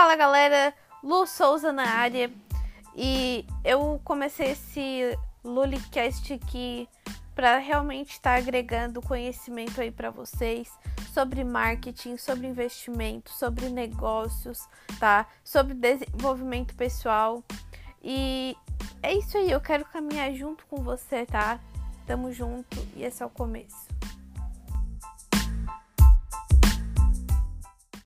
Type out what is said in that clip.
Fala galera, Lu Souza na área e eu comecei esse Lulicast aqui para realmente estar tá agregando conhecimento aí para vocês sobre marketing, sobre investimento, sobre negócios, tá? Sobre desenvolvimento pessoal. E é isso aí, eu quero caminhar junto com você, tá? Tamo junto e esse é o começo.